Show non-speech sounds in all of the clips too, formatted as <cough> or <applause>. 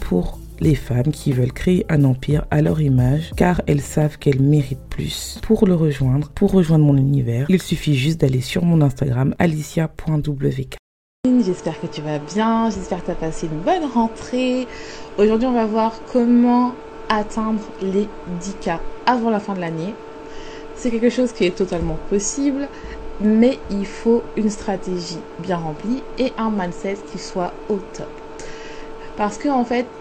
Pour les femmes qui veulent créer un empire à leur image car elles savent qu'elles méritent plus. Pour le rejoindre, pour rejoindre mon univers, il suffit juste d'aller sur mon Instagram alicia.wk. J'espère que tu vas bien, j'espère que tu as passé une bonne rentrée. Aujourd'hui, on va voir comment atteindre les 10K avant la fin de l'année. C'est quelque chose qui est totalement possible, mais il faut une stratégie bien remplie et un mindset qui soit au top. Parce que en fait,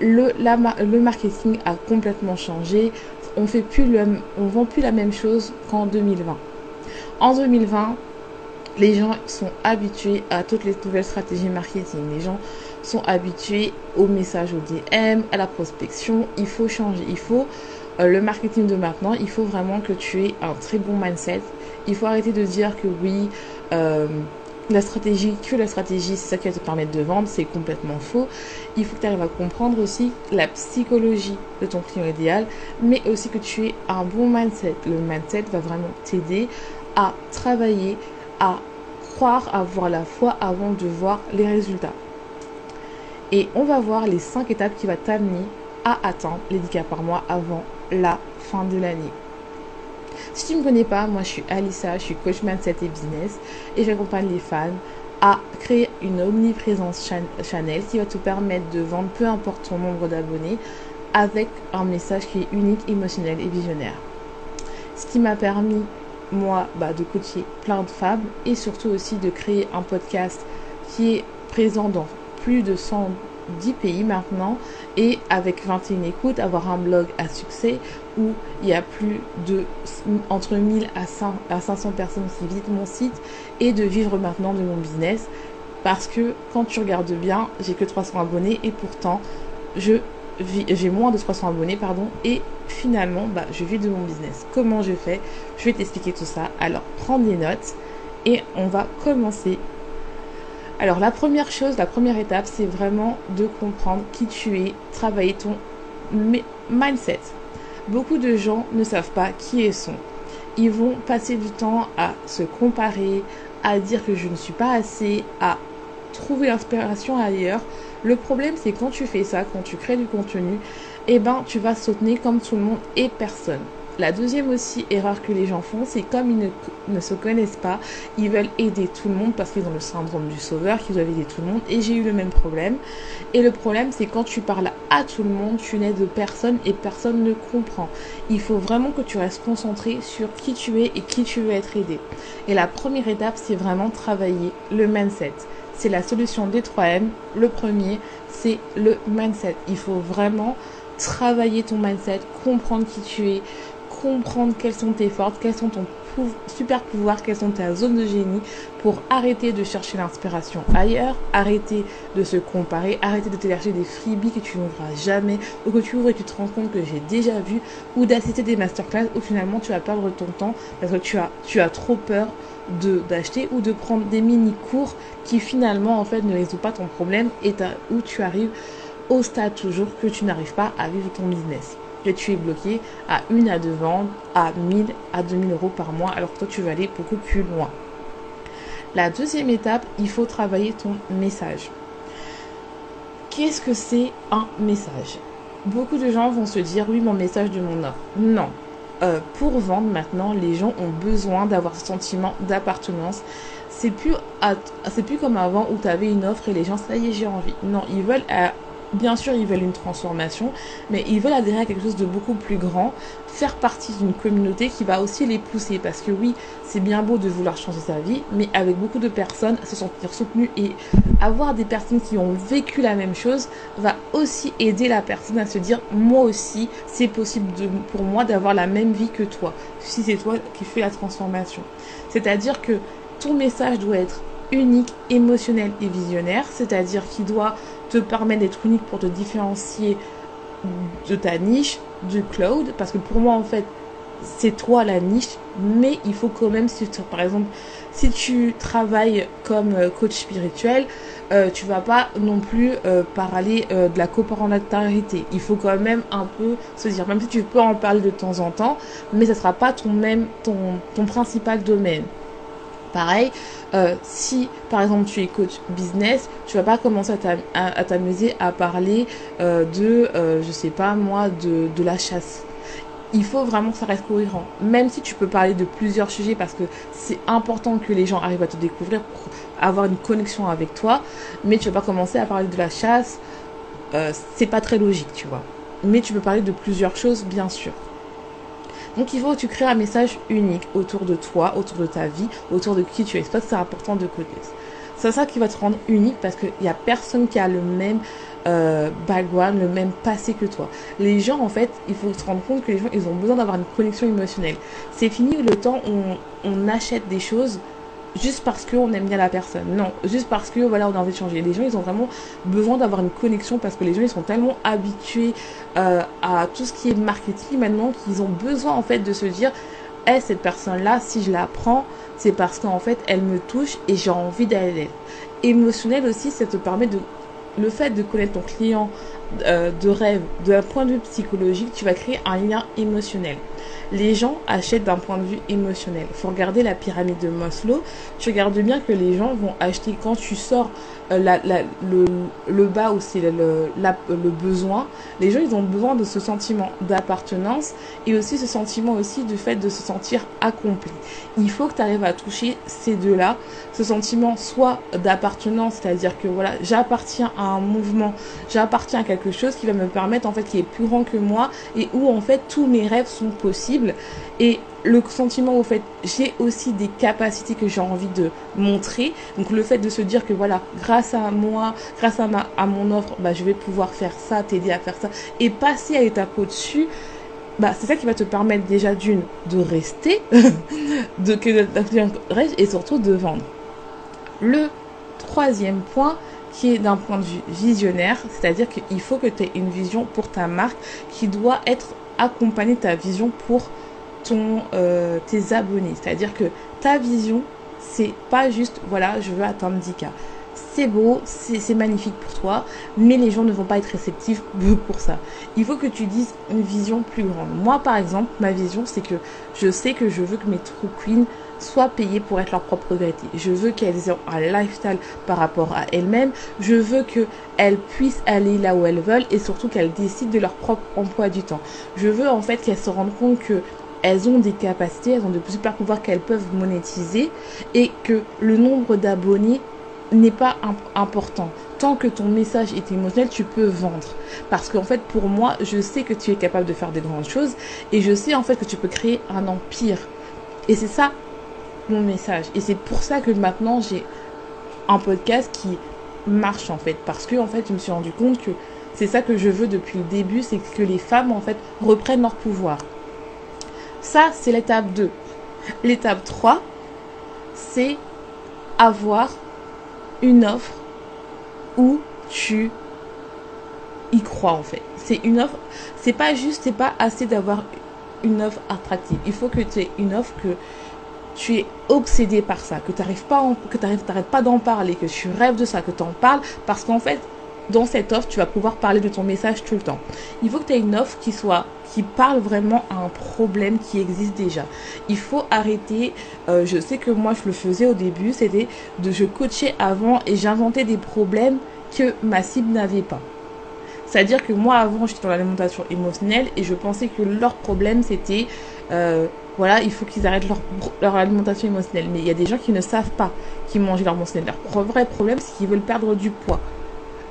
le, le marketing a complètement changé. On fait plus le, on vend plus la même chose qu'en 2020. En 2020, les gens sont habitués à toutes les nouvelles stratégies marketing. Les gens sont habitués aux messages au DM, à la prospection. Il faut changer. Il faut euh, le marketing de maintenant. Il faut vraiment que tu aies un très bon mindset. Il faut arrêter de dire que oui. Euh, la stratégie, que la stratégie, c'est ça qui va te permettre de vendre, c'est complètement faux. Il faut que tu arrives à comprendre aussi la psychologie de ton client idéal, mais aussi que tu aies un bon mindset. Le mindset va vraiment t'aider à travailler, à croire, à avoir la foi avant de voir les résultats. Et on va voir les 5 étapes qui vont t'amener à atteindre les 10 cas par mois avant la fin de l'année. Si tu ne me connais pas, moi je suis Alissa, je suis coach mindset et business et j'accompagne les fans à créer une omniprésence channel qui va te permettre de vendre peu importe ton nombre d'abonnés avec un message qui est unique, émotionnel et visionnaire. Ce qui m'a permis, moi, bah, de coacher plein de femmes et surtout aussi de créer un podcast qui est présent dans plus de 100 10 pays maintenant et avec 21 écoutes, avoir un blog à succès où il y a plus de entre 1000 à, 500 personnes qui visitent mon site et de vivre maintenant de mon business parce que quand tu regardes bien, j'ai que 300 abonnés et pourtant je j'ai moins de 300 abonnés pardon et finalement bah, je vis de mon business. Comment je fais? Je vais t'expliquer tout ça. Alors prends des notes et on va commencer alors la première chose, la première étape, c'est vraiment de comprendre qui tu es, travailler ton mindset. Beaucoup de gens ne savent pas qui ils sont. Ils vont passer du temps à se comparer, à dire que je ne suis pas assez, à trouver l'inspiration ailleurs. Le problème, c'est quand tu fais ça, quand tu crées du contenu, eh ben, tu vas soutenir comme tout le monde et personne. La deuxième aussi erreur que les gens font, c'est comme ils ne, se connaissent pas, ils veulent aider tout le monde parce qu'ils ont le syndrome du sauveur, qu'ils doivent aider tout le monde. Et j'ai eu le même problème. Et le problème, c'est quand tu parles à tout le monde, tu n'aides personne et personne ne comprend. Il faut vraiment que tu restes concentré sur qui tu es et qui tu veux être aidé. Et la première étape, c'est vraiment travailler le mindset. C'est la solution des 3M. Le premier, c'est le mindset. Il faut vraiment travailler ton mindset, comprendre qui tu es, comprendre quelles sont tes forces, quels sont ton super pouvoir, quelles sont tes zones de génie pour arrêter de chercher l'inspiration ailleurs, arrêter de se comparer, arrêter de télécharger des freebies que tu n'ouvras jamais ou que tu ouvres et tu te rends compte que j'ai déjà vu ou d'assister des masterclass où finalement tu vas perdre ton temps parce que tu as, tu as trop peur d'acheter ou de prendre des mini cours qui finalement en fait ne résout pas ton problème et où tu arrives au stade toujours que tu n'arrives pas à vivre ton business tu es bloqué à une à deux ventes à 1000 à 2000 euros par mois alors que toi tu vas aller beaucoup plus loin. La deuxième étape, il faut travailler ton message. Qu'est-ce que c'est un message? Beaucoup de gens vont se dire oui mon message de mon offre. Non. Euh, pour vendre maintenant, les gens ont besoin d'avoir ce sentiment d'appartenance. C'est plus, c'est plus comme avant où tu avais une offre et les gens, ça y est, j'ai envie. Non, ils veulent euh, bien sûr, ils veulent une transformation, mais ils veulent adhérer à quelque chose de beaucoup plus grand, faire partie d'une communauté qui va aussi les pousser. Parce que oui, c'est bien beau de vouloir changer sa vie, mais avec beaucoup de personnes, se sentir soutenu et avoir des personnes qui ont vécu la même chose va aussi aider la personne à se dire, moi aussi, c'est possible pour moi d'avoir la même vie que toi, si c'est toi qui fais la transformation. C'est-à-dire que ton message doit être unique, émotionnel et visionnaire, c'est-à-dire qu'il doit te permettre d'être unique pour te différencier de ta niche, du cloud, parce que pour moi en fait c'est toi la niche, mais il faut quand même, si par exemple, si tu travailles comme euh, coach spirituel, euh, tu vas pas non plus euh, parler euh, de la coparentalité. Il faut quand même un peu se dire, même si tu peux en parler de temps en temps, mais ce sera pas ton même, ton principal domaine. Pareil, euh, si par exemple tu es coach business, tu vas pas commencer à t'amuser à, parler euh, de, euh, je sais pas moi, de, la chasse. Il faut vraiment que ça reste cohérent. Même si tu peux parler de plusieurs sujets parce que c'est important que les gens arrivent à te découvrir pour avoir une connexion avec toi, mais tu vas pas commencer à parler de la chasse. Euh, c'est pas très logique, tu vois. Mais tu peux parler de plusieurs choses, bien sûr. Donc il faut que tu crées un message unique autour de toi, autour de ta vie, autour de qui tu es. C'est que c'est important de connaître. C'est ça qui va te rendre unique parce qu'il n'y a personne qui a le même euh, background, le même passé que toi. Les gens, en fait, il faut se rendre compte que les gens, ils ont besoin d'avoir une connexion émotionnelle. C'est fini le temps où on achète des choses juste parce qu'on aime bien la personne. Non, juste parce que voilà, on a envie de changer. Les gens, ils ont vraiment besoin d'avoir une connexion parce que les gens, ils sont tellement habitués euh, à tout ce qui est marketing maintenant qu'ils ont besoin en fait de se dire, hey, cette personne-là, si je la prends, c'est parce qu'en fait, elle me touche et j'ai envie d'aller. Émotionnel aussi, ça te permet de le fait de connaître ton client euh, de rêve d'un point de vue psychologique, tu vas créer un lien émotionnel les gens achètent d'un point de vue émotionnel. Il faut regarder la pyramide de Maslow. Tu regardes bien que les gens vont acheter quand tu sors euh, le, bas ou c'est le, le, besoin. Les gens, ils ont besoin de ce sentiment d'appartenance et aussi ce sentiment aussi du fait de se sentir accompli. Il faut que tu arrives à toucher ces deux-là. Ce sentiment soit d'appartenance, c'est-à-dire que voilà, j'appartiens à un mouvement, j'appartiens à quelque chose qui va me permettre en fait qui est plus grand que moi et où en fait tous mes rêves sont possibles et le sentiment au fait j'ai aussi des capacités que j'ai envie de montrer. Donc le fait de se dire que voilà grâce à moi grâce à mon offre bah je vais pouvoir faire ça t'aider à faire ça et passer à l'étape au-dessus bah c'est ça qui va te permettre déjà d'une de rester <laughs> de que et surtout de vendre. Le troisième point qui est d'un point de vue visionnaire, c'est-à-dire qu'il faut que tu aies une vision pour ta marque qui doit être accompagnée de ta vision pour ton, euh, tes abonnés. C'est-à-dire que ta vision, c'est pas juste, voilà, je veux atteindre 10K. C'est beau, c'est magnifique pour toi, mais les gens ne vont pas être réceptifs <laughs> pour ça. Il faut que tu dises une vision plus grande. Moi, par exemple, ma vision, c'est que je sais que je veux que mes true queens soient payées pour être leur propre vérité. Je veux qu'elles aient un lifestyle par rapport à elles-mêmes. Je veux qu'elles puissent aller là où elles veulent et surtout qu'elles décident de leur propre emploi du temps. Je veux en fait qu'elles se rendent compte que elles ont des capacités, elles ont de super pouvoirs qu'elles peuvent monétiser et que le nombre d'abonnés n'est pas important. Tant que ton message est émotionnel, tu peux vendre. Parce qu'en fait, pour moi, je sais que tu es capable de faire des grandes choses et je sais en fait que tu peux créer un empire. Et c'est ça mon message. Et c'est pour ça que maintenant j'ai un podcast qui marche en fait. Parce que en fait, je me suis rendu compte que c'est ça que je veux depuis le début, c'est que les femmes en fait reprennent leur pouvoir. Ça, c'est l'étape 2. L'étape 3, c'est avoir une offre où tu y crois en fait. C'est une offre, c'est pas juste, c'est pas assez d'avoir une offre attractive. Il faut que tu aies une offre que tu es obsédé par ça, que tu n'arrives pas, pas d'en parler, que tu rêves de ça, que tu en parles, parce qu'en fait, dans cette offre, tu vas pouvoir parler de ton message tout le temps. Il faut que tu aies une offre qui soit qui parle vraiment à un problème qui existe déjà. Il faut arrêter, euh, je sais que moi je le faisais au début, c'était de je coachais avant et j'inventais des problèmes que ma cible n'avait pas. C'est-à-dire que moi avant j'étais dans l'alimentation émotionnelle et je pensais que leur problème c'était euh, voilà, il faut qu'ils arrêtent leur, leur, alimentation émotionnelle. Mais il y a des gens qui ne savent pas qu'ils mangent leur émotionnel. Leur vrai problème, c'est qu'ils veulent perdre du poids.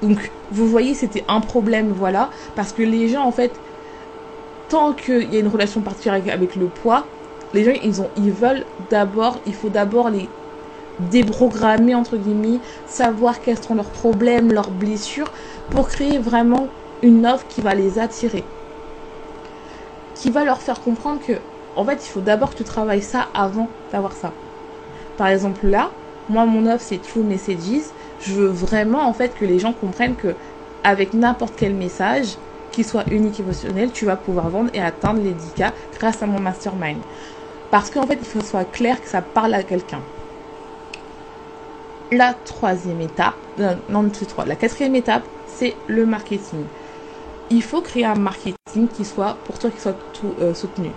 Donc, vous voyez, c'était un problème, voilà, parce que les gens, en fait, tant qu'il y a une relation particulière avec, le poids, les gens, ils, ont, ils veulent d'abord, il faut d'abord les déprogrammer, entre guillemets, savoir quels sont leurs problèmes, leurs blessures, pour créer vraiment une offre qui va les attirer. Qui va leur faire comprendre que, en fait, il faut d'abord que tu travailles ça avant d'avoir ça. Par exemple, là, moi, mon offre, c'est True Messages. Je veux vraiment, en fait, que les gens comprennent que, avec n'importe quel message, qu'il soit unique émotionnel, tu vas pouvoir vendre et atteindre les 10K grâce à mon mastermind. Parce qu'en fait, il faut que ce soit clair que ça parle à quelqu'un. La troisième étape, euh, non, trois. La quatrième étape, c'est le marketing. Il faut créer un marketing qui soit, pour toi, qui soit tout, euh, soutenu.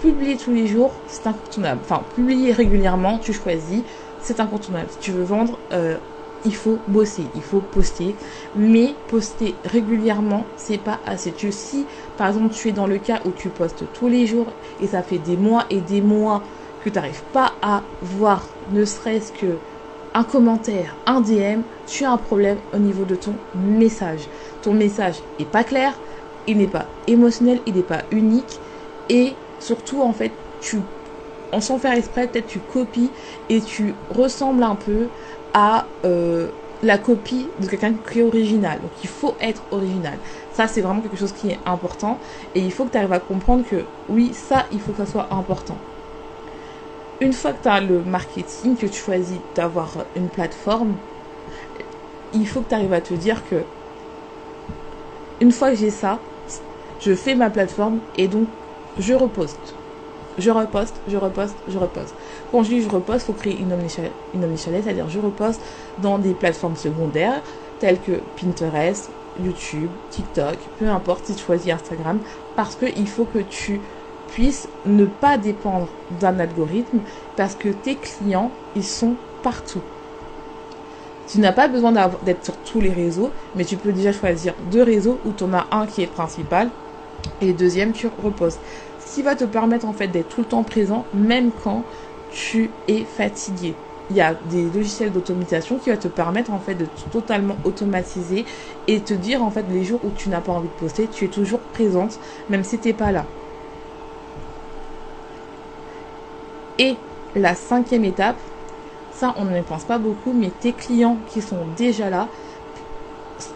Publier tous les jours, c'est incontournable. Enfin, publier régulièrement, tu choisis, c'est incontournable. Si tu veux vendre, euh, il faut bosser, il faut poster, mais poster régulièrement, c'est pas assez. Tu, si par exemple tu es dans le cas où tu postes tous les jours et ça fait des mois et des mois que tu n'arrives pas à voir ne serait-ce que un commentaire, un DM, tu as un problème au niveau de ton message. Ton message est pas clair, il n'est pas émotionnel, il n'est pas unique et surtout en fait tu en sans faire exprès peut-être tu copies et tu ressembles un peu à euh, la copie de quelqu'un qui est original. Donc il faut être original. Ça c'est vraiment quelque chose qui est important et il faut que tu arrives à comprendre que oui, ça il faut que ça soit important. Une fois que tu as le marketing, que tu choisis d'avoir une plateforme, il faut que tu arrives à te dire que une fois que j'ai ça, je fais ma plateforme et donc je reposte. Je reposte, je reposte, je reposte. Quand je dis je reposte, il faut créer une omnichannel, c'est-à-dire je reposte dans des plateformes secondaires telles que Pinterest, YouTube, TikTok, peu importe si tu choisis Instagram, parce qu'il faut que tu puisses ne pas dépendre d'un algorithme, parce que tes clients, ils sont partout. Tu n'as pas besoin d'être sur tous les réseaux, mais tu peux déjà choisir deux réseaux où tu en as un qui est principal et deuxième tu reposes. Ce qui va te permettre en fait d'être tout le temps présent, même quand tu es fatigué. Il y a des logiciels d'automatisation qui va te permettre en fait de totalement automatiser et te dire en fait les jours où tu n'as pas envie de poster, tu es toujours présente même si tu n'es pas là. Et la cinquième étape, ça on ne pense pas beaucoup, mais tes clients qui sont déjà là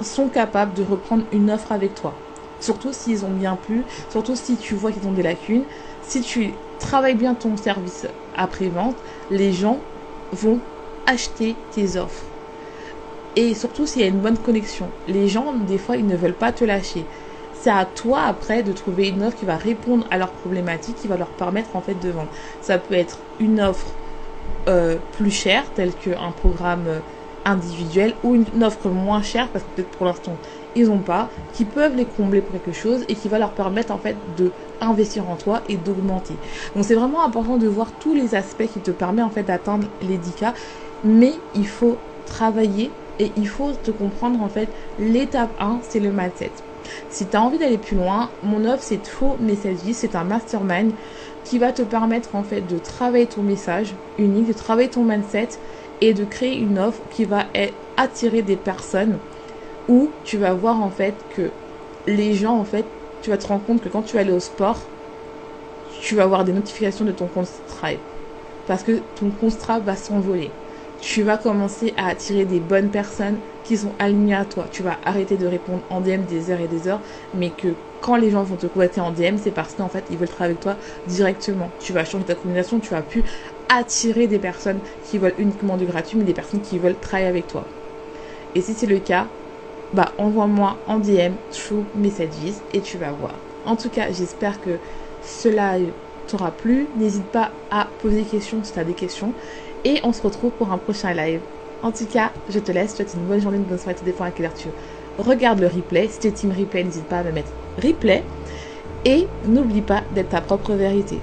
sont capables de reprendre une offre avec toi. Surtout s'ils ont bien plu, surtout si tu vois qu'ils ont des lacunes. Si tu travailles bien ton service après-vente, les gens vont acheter tes offres. Et surtout s'il y a une bonne connexion. Les gens, des fois, ils ne veulent pas te lâcher. C'est à toi après de trouver une offre qui va répondre à leurs problématiques, qui va leur permettre en fait de vendre. Ça peut être une offre euh, plus chère, telle qu'un programme euh, individuel, ou une offre moins chère, parce que peut-être pour l'instant ils n'ont pas, qui peuvent les combler pour quelque chose et qui va leur permettre en fait de investir en toi et d'augmenter. Donc c'est vraiment important de voir tous les aspects qui te permettent en fait d'atteindre les 10K, mais il faut travailler et il faut te comprendre en fait l'étape 1, c'est le mindset. Si tu as envie d'aller plus loin, mon offre c'est True Message, c'est un mastermind qui va te permettre en fait de travailler ton message unique, de travailler ton mindset de créer une offre qui va attirer des personnes où tu vas voir en fait que les gens en fait, tu vas te rendre compte que quand tu vas aller au sport, tu vas avoir des notifications de ton compte parce que ton Stripe va s'envoler. Tu vas commencer à attirer des bonnes personnes qui sont alignées à toi. Tu vas arrêter de répondre en DM des heures et des heures, mais que quand les gens vont te contacter en DM, c'est parce qu'en fait, ils veulent travailler avec toi directement. Tu vas changer ta communication, tu vas plus attirer des personnes qui veulent uniquement du gratuit, mais des personnes qui veulent travailler avec toi. Et si c'est le cas, bah envoie-moi en DM True Messages et tu vas voir. En tout cas, j'espère que cela t'aura plu. N'hésite pas à poser des questions si tu as des questions. Et on se retrouve pour un prochain live. En tout cas, je te laisse. Je te souhaite une bonne journée, une bonne soirée, tout dépend à quelle heure tu regarde le replay. Si tu es team replay, n'hésite pas à me mettre replay. Et n'oublie pas d'être ta propre vérité.